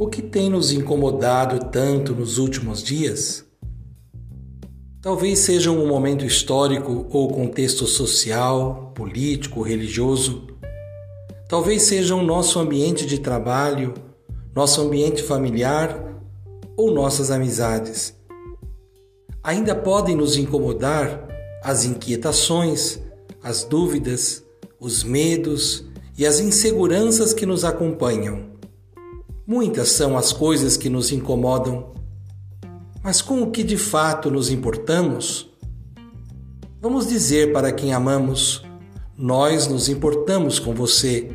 O que tem nos incomodado tanto nos últimos dias? Talvez seja um momento histórico ou contexto social, político, religioso. Talvez seja o nosso ambiente de trabalho, nosso ambiente familiar ou nossas amizades. Ainda podem nos incomodar as inquietações, as dúvidas, os medos e as inseguranças que nos acompanham. Muitas são as coisas que nos incomodam, mas com o que de fato nos importamos? Vamos dizer para quem amamos: nós nos importamos com você.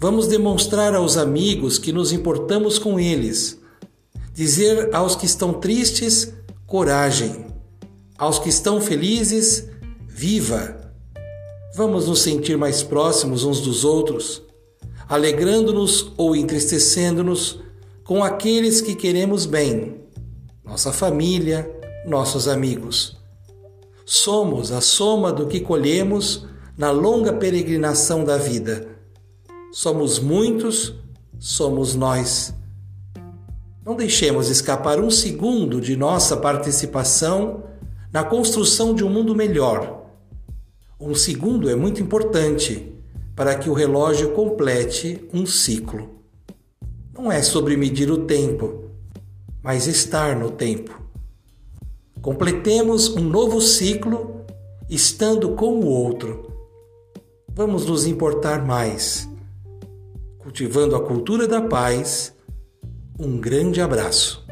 Vamos demonstrar aos amigos que nos importamos com eles. Dizer aos que estão tristes: coragem. Aos que estão felizes: viva. Vamos nos sentir mais próximos uns dos outros alegrando-nos ou entristecendo-nos com aqueles que queremos bem, nossa família, nossos amigos. Somos a soma do que colhemos na longa peregrinação da vida. Somos muitos, somos nós. Não deixemos escapar um segundo de nossa participação na construção de um mundo melhor. Um segundo é muito importante para que o relógio complete um ciclo. Não é sobre medir o tempo, mas estar no tempo. Completemos um novo ciclo estando com o outro. Vamos nos importar mais. Cultivando a cultura da paz, um grande abraço.